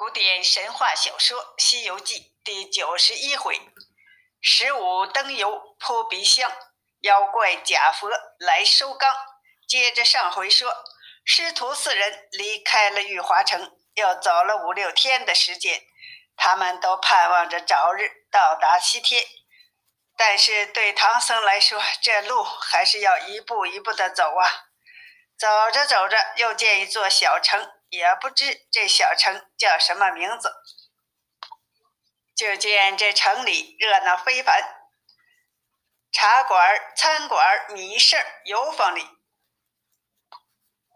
古典神话小说《西游记》第九十一回：十五灯油泼鼻香，妖怪假佛来收缸。接着上回说，师徒四人离开了玉华城，又走了五六天的时间，他们都盼望着早日到达西天。但是对唐僧来说，这路还是要一步一步的走啊。走着走着，又见一座小城。也不知这小城叫什么名字，就见这城里热闹非凡，茶馆、餐馆、米市、油坊里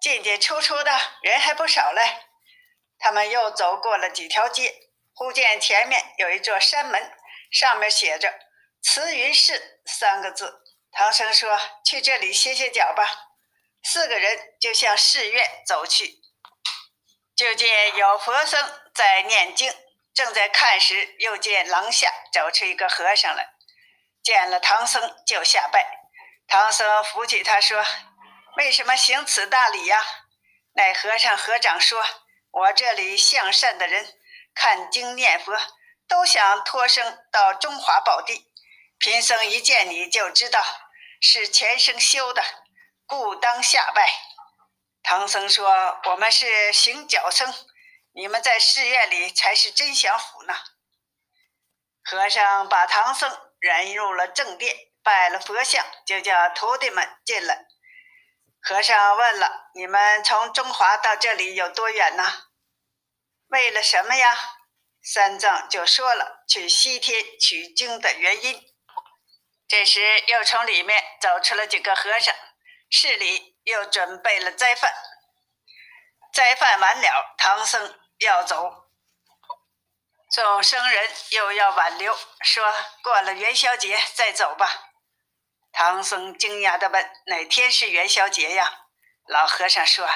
进进出出的人还不少嘞。他们又走过了几条街，忽见前面有一座山门，上面写着“慈云寺”三个字。唐僧说：“去这里歇歇脚吧。”四个人就向寺院走去。就见有佛僧在念经，正在看时，又见廊下走出一个和尚来，见了唐僧就下拜。唐僧扶起他说：“为什么行此大礼呀？”那和尚合掌说：“我这里向善的人看经念佛，都想托生到中华宝地。贫僧一见你就知道是前生修的，故当下拜。”唐僧说：“我们是行脚僧，你们在寺院里才是真享福呢。”和尚把唐僧引入了正殿，拜了佛像，就叫徒弟们进来。和尚问了：“你们从中华到这里有多远呢？为了什么呀？”三藏就说了去西天取经的原因。这时又从里面走出了几个和尚，寺里。又准备了斋饭，斋饭完了，唐僧要走，众僧人又要挽留，说过了元宵节再走吧。唐僧惊讶地问：“哪天是元宵节呀？”老和尚说：“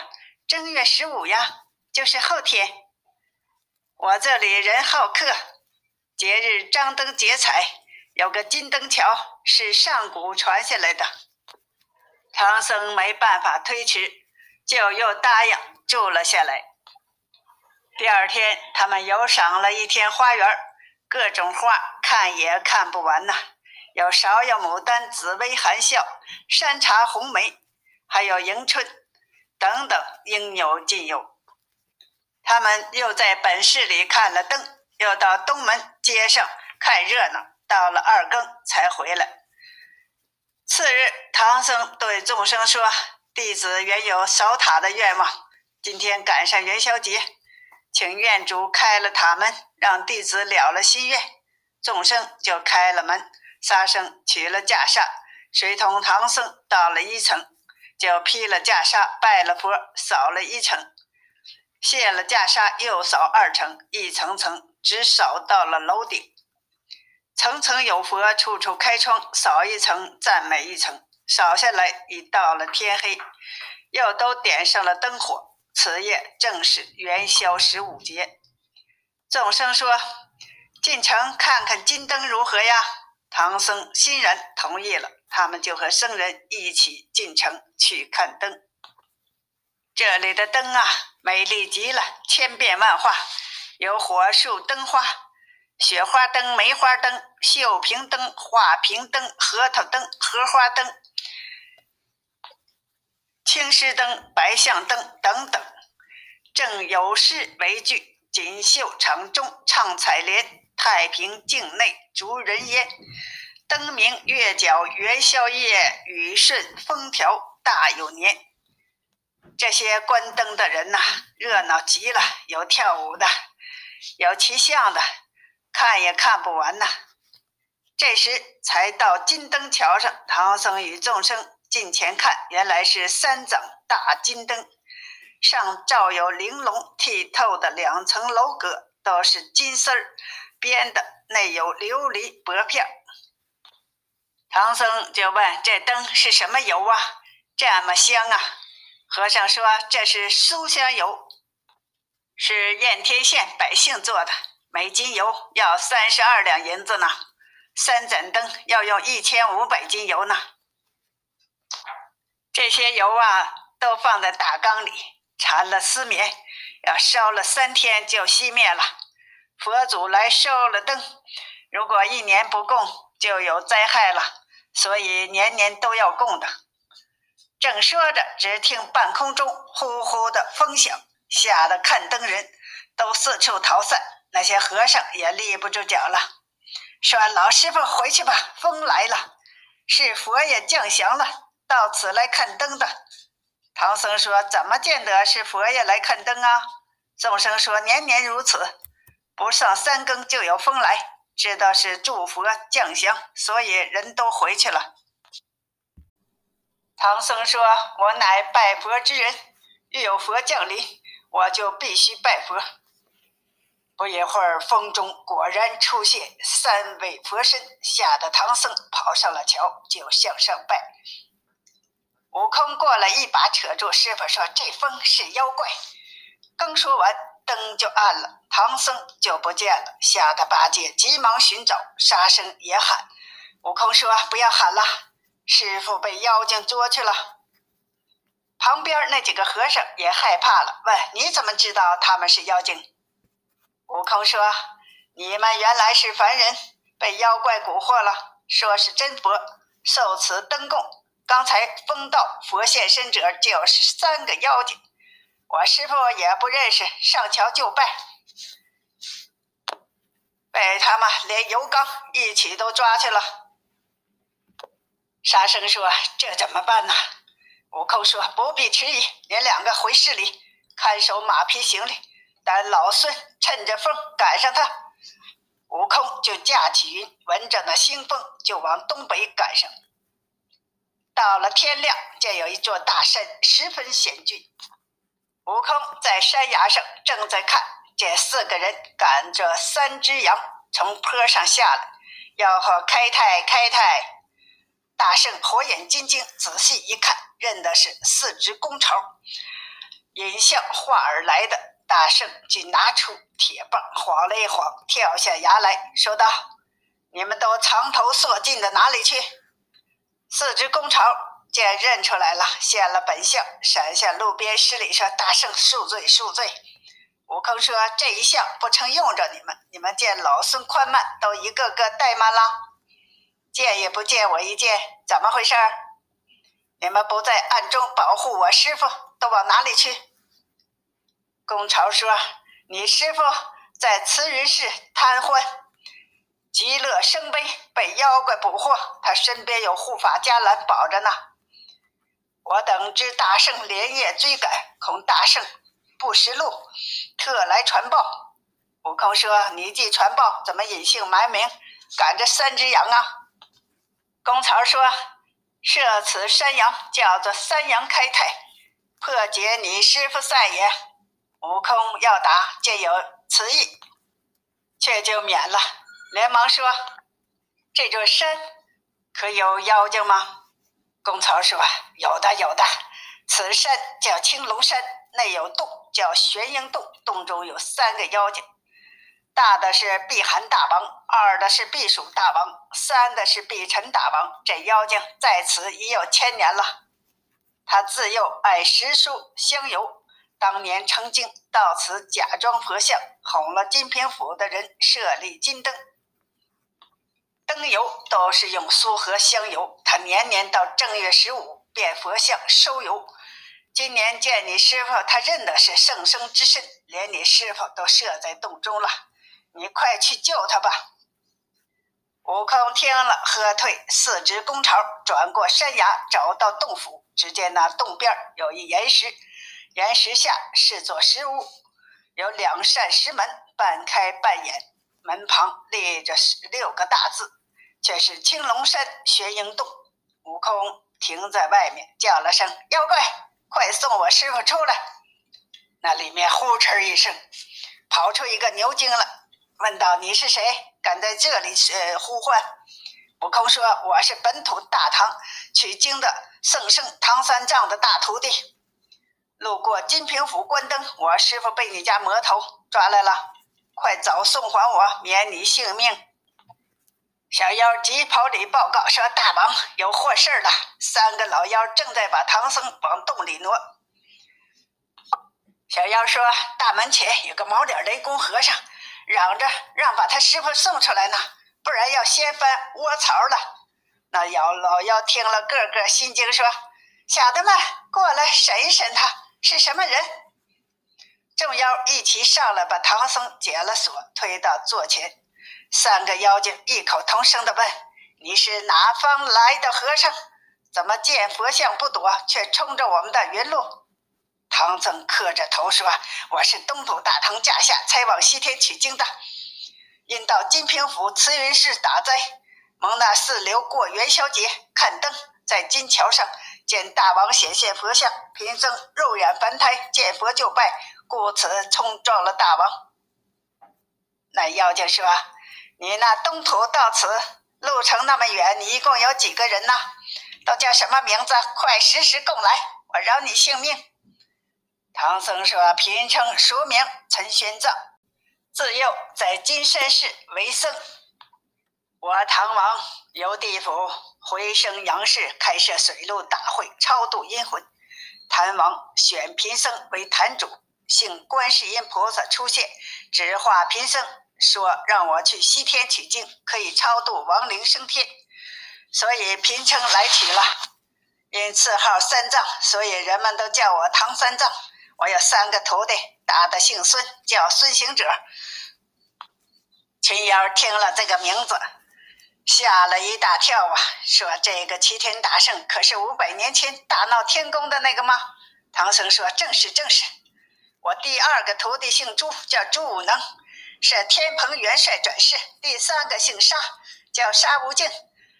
正月十五呀，就是后天。我这里人好客，节日张灯结彩，有个金灯桥是上古传下来的。”唐僧没办法推迟，就又答应住了下来。第二天，他们游赏了一天花园，各种花看也看不完呐，有芍药、牡丹、紫薇、含笑、山茶、红梅，还有迎春等等，应有尽有。他们又在本市里看了灯，又到东门街上看热闹，到了二更才回来。次日，唐僧对众生说：“弟子原有扫塔的愿望，今天赶上元宵节，请院主开了塔门，让弟子了了心愿。”众生就开了门，沙僧取了袈裟，随同唐僧到了一层，就披了袈裟，拜了佛，扫了一层，卸了袈裟，又扫二层，一层层直扫到了楼顶。层层有佛，处处开窗，扫一层赞美一层，扫下来已到了天黑，又都点上了灯火。此夜正是元宵十五节。众生说：“进城看看金灯如何呀？”唐僧欣然同意了，他们就和僧人一起进城去看灯。这里的灯啊，美丽极了，千变万化，有火树灯花。雪花灯、梅花灯、绣屏灯、画屏灯、核桃灯、荷花灯、青狮灯、白象灯等等，正有诗为句：“锦绣城中唱采莲，太平境内逐人烟。灯明月皎元宵夜，雨顺风调大有年。”这些关灯的人呐，热闹极了，有跳舞的，有骑象的。看也看不完呐！这时才到金灯桥上，唐僧与众生近前看，原来是三盏大金灯，上罩有玲珑剔透的两层楼阁，都是金丝儿编的，内有琉璃薄片。唐僧就问：“这灯是什么油啊？这么香啊？”和尚说：“这是酥香油，是燕天县百姓做的。”每斤油要三十二两银子呢，三盏灯要用一千五百斤油呢。这些油啊，都放在大缸里，缠了丝棉，要烧了三天就熄灭了。佛祖来收了灯，如果一年不供，就有灾害了，所以年年都要供的。正说着，只听半空中呼呼的风响，吓得看灯人都四处逃散，那些和尚也立不住脚了，说：“老师傅回去吧，风来了，是佛爷降祥了，到此来看灯的。”唐僧说：“怎么见得是佛爷来看灯啊？”众生说：“年年如此。”不上三更就有风来，知道是祝佛降祥，所以人都回去了。唐僧说：“我乃拜佛之人，遇有佛降临，我就必须拜佛。”不一会儿，风中果然出现三位佛身，吓得唐僧跑上了桥，就向上拜。悟空过来一把扯住师傅，说：“这风是妖怪。”刚说完。灯就暗了，唐僧就不见了，吓得八戒急忙寻找，沙僧也喊。悟空说：“不要喊了，师傅被妖精捉去了。”旁边那几个和尚也害怕了，问：“你怎么知道他们是妖精？”悟空说：“你们原来是凡人，被妖怪蛊惑了，说是真佛，受此灯供。刚才封道佛现身者就是三个妖精。”我师傅也不认识，上桥就拜，被他们连油缸一起都抓去了。沙僧说：“这怎么办呢？”悟空说：“不必迟疑，你两个回市里看守马匹行李，咱老孙趁着风赶上他。”悟空就驾起云，闻着那腥风，就往东北赶上。到了天亮，见有一座大山，十分险峻。悟空在山崖上正在看，见四个人赶着三只羊从坡上下来，吆喝：“开泰，开泰！”大圣火眼金睛，仔细一看，认的是四只公巢，引向化而来的。大圣就拿出铁棒，晃了一晃，跳下崖来说道：“你们都藏头缩进的哪里去？”四只公巢。见认出来了，现了本相，闪下路边施礼说：“大圣恕罪，恕罪。”悟空说：“这一相不曾用着你们，你们见老孙宽慢，都一个个怠慢了，见也不见我一见，怎么回事？你们不在暗中保护我师傅，都往哪里去？”公朝说：“你师傅在慈云寺贪欢。”极乐生悲，被妖怪捕获，他身边有护法伽蓝保着呢。我等知大圣连夜追赶，恐大圣不识路，特来传报。悟空说：“你既传报，怎么隐姓埋名赶着三只羊啊？”公曹说：“设此山羊，叫做三羊开泰，破解你师傅赛也。”悟空要答，见有此意，却就免了，连忙说：“这座山可有妖精吗？”公曹说：“有的，有的。此山叫青龙山，内有洞，叫玄鹰洞。洞中有三个妖精，大的是避寒大王，二的是避暑大王，三的是避尘大王。这妖精在此已有千年了。他自幼爱食蔬香油，当年曾经到此假装佛像，哄了金平府的人设立金灯。”灯油都是用苏合香油，他年年到正月十五变佛像收油。今年见你师傅，他认的是圣僧之身，连你师傅都设在洞中了。你快去救他吧！悟空听了，喝退四只公巢，转过山崖，找到洞府。只见那洞边有一岩石，岩石下是座石屋，有两扇石门，半开半掩，门旁立着十六个大字。却是青龙山玄鹰洞，悟空停在外面，叫了声：“妖怪，快送我师傅出来！”那里面呼哧一声，跑出一个牛精来，问道：“你是谁？敢在这里呃呼唤？”悟空说：“我是本土大唐取经的圣圣唐三藏的大徒弟，路过金平府关灯，我师傅被你家魔头抓来了，快早送还我，免你性命。”小妖急跑里报告说：“大王有祸事了！三个老妖正在把唐僧往洞里挪。”小妖说：“大门前有个毛脸雷公和尚，嚷着让把他师傅送出来呢，不然要掀翻窝槽了。”那妖老妖听了，个个心惊，说：“小的们过来审一审他是什么人。”众妖一齐上来，把唐僧解了锁，推到座前。三个妖精异口同声地问：“你是哪方来的和尚？怎么见佛像不躲，却冲着我们的云路？”唐僧磕着头说：“我是东土大唐驾下，才往西天取经的。因到金平府慈云寺打斋，蒙那四流过元宵节，看灯在金桥上见大王显现佛像，贫僧肉眼凡胎见佛就拜，故此冲撞了大王。”那妖精说：“你那东土到此路程那么远，你一共有几个人呢？都叫什么名字？快实时供来，我饶你性命。”唐僧说：“贫僧俗名陈玄奘，自幼在金山寺为僧。我唐王由地府回升阳世，开设水陆大会，超度阴魂。谭王选贫僧为坛主，幸观世音菩萨出现，指化贫僧，说让我去西天取经，可以超度亡灵升天，所以贫称来取了。因赐号三藏，所以人们都叫我唐三藏。”我有三个徒弟，大的姓孙，叫孙行者。群妖听了这个名字，吓了一大跳啊！说：“这个齐天大圣可是五百年前大闹天宫的那个吗？”唐僧说：“正是，正是。我第二个徒弟姓朱，叫朱武能，是天蓬元帅转世；第三个姓沙，叫沙悟净，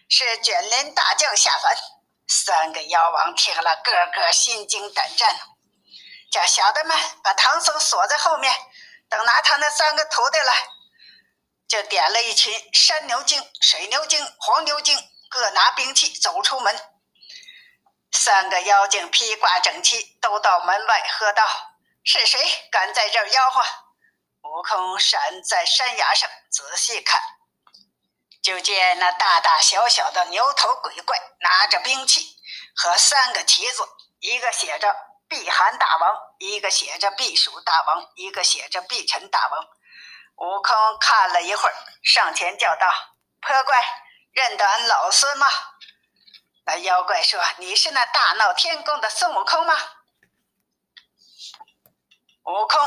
是卷帘大将下凡。”三个妖王听了，个个心惊胆战。叫小的们把唐僧锁在后面，等拿他那三个徒弟来，就点了一群山牛精、水牛精、黄牛精，各拿兵器走出门。三个妖精披挂整齐，都到门外喝道：“是谁敢在这儿吆喝？”悟空闪在山崖上仔细看，就见那大大小小的牛头鬼怪拿着兵器和三个旗子，一个写着。避寒大王，一个写着避暑大王，一个写着避尘大王。悟空看了一会儿，上前叫道：“泼怪，认得俺老孙吗？”那妖怪说：“你是那大闹天宫的孙悟空吗？”悟空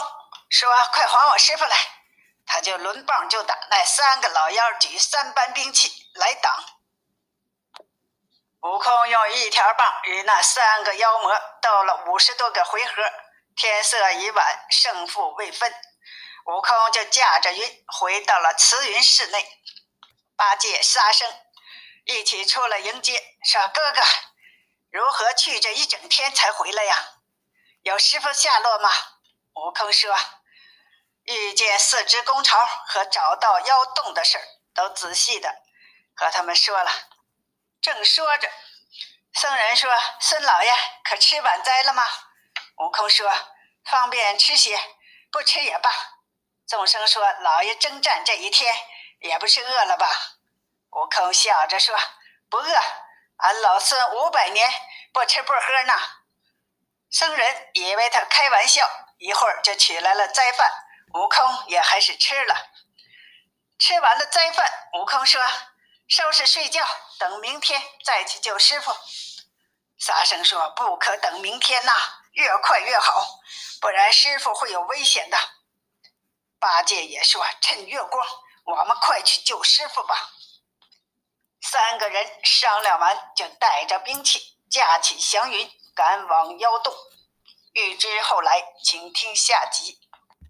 说：“快还我师傅来！”他就抡棒就打，那三个老妖举三般兵器来挡。悟空用一条棒与那三个妖魔斗了五十多个回合，天色已晚，胜负未分。悟空就驾着云回到了慈云寺内。八戒、沙僧一起出来迎接，说：“哥哥，如何去这一整天才回来呀？有师傅下落吗？”悟空说：“遇见四只公巢和找到妖洞的事儿，都仔细的和他们说了。”正说着，僧人说：“孙老爷，可吃晚斋了吗？”悟空说：“方便吃些，不吃也罢。”众生说：“老爷征战这一天，也不是饿了吧？”悟空笑着说：“不饿，俺老孙五百年不吃不喝呢。”僧人以为他开玩笑，一会儿就取来了斋饭，悟空也还是吃了。吃完了斋饭，悟空说。收拾睡觉，等明天再去救师傅。沙僧说：“不可等明天呐，越快越好，不然师傅会有危险的。”八戒也说：“趁月光，我们快去救师傅吧。”三个人商量完，就带着兵器，架起祥云，赶往妖洞。欲知后来，请听下集。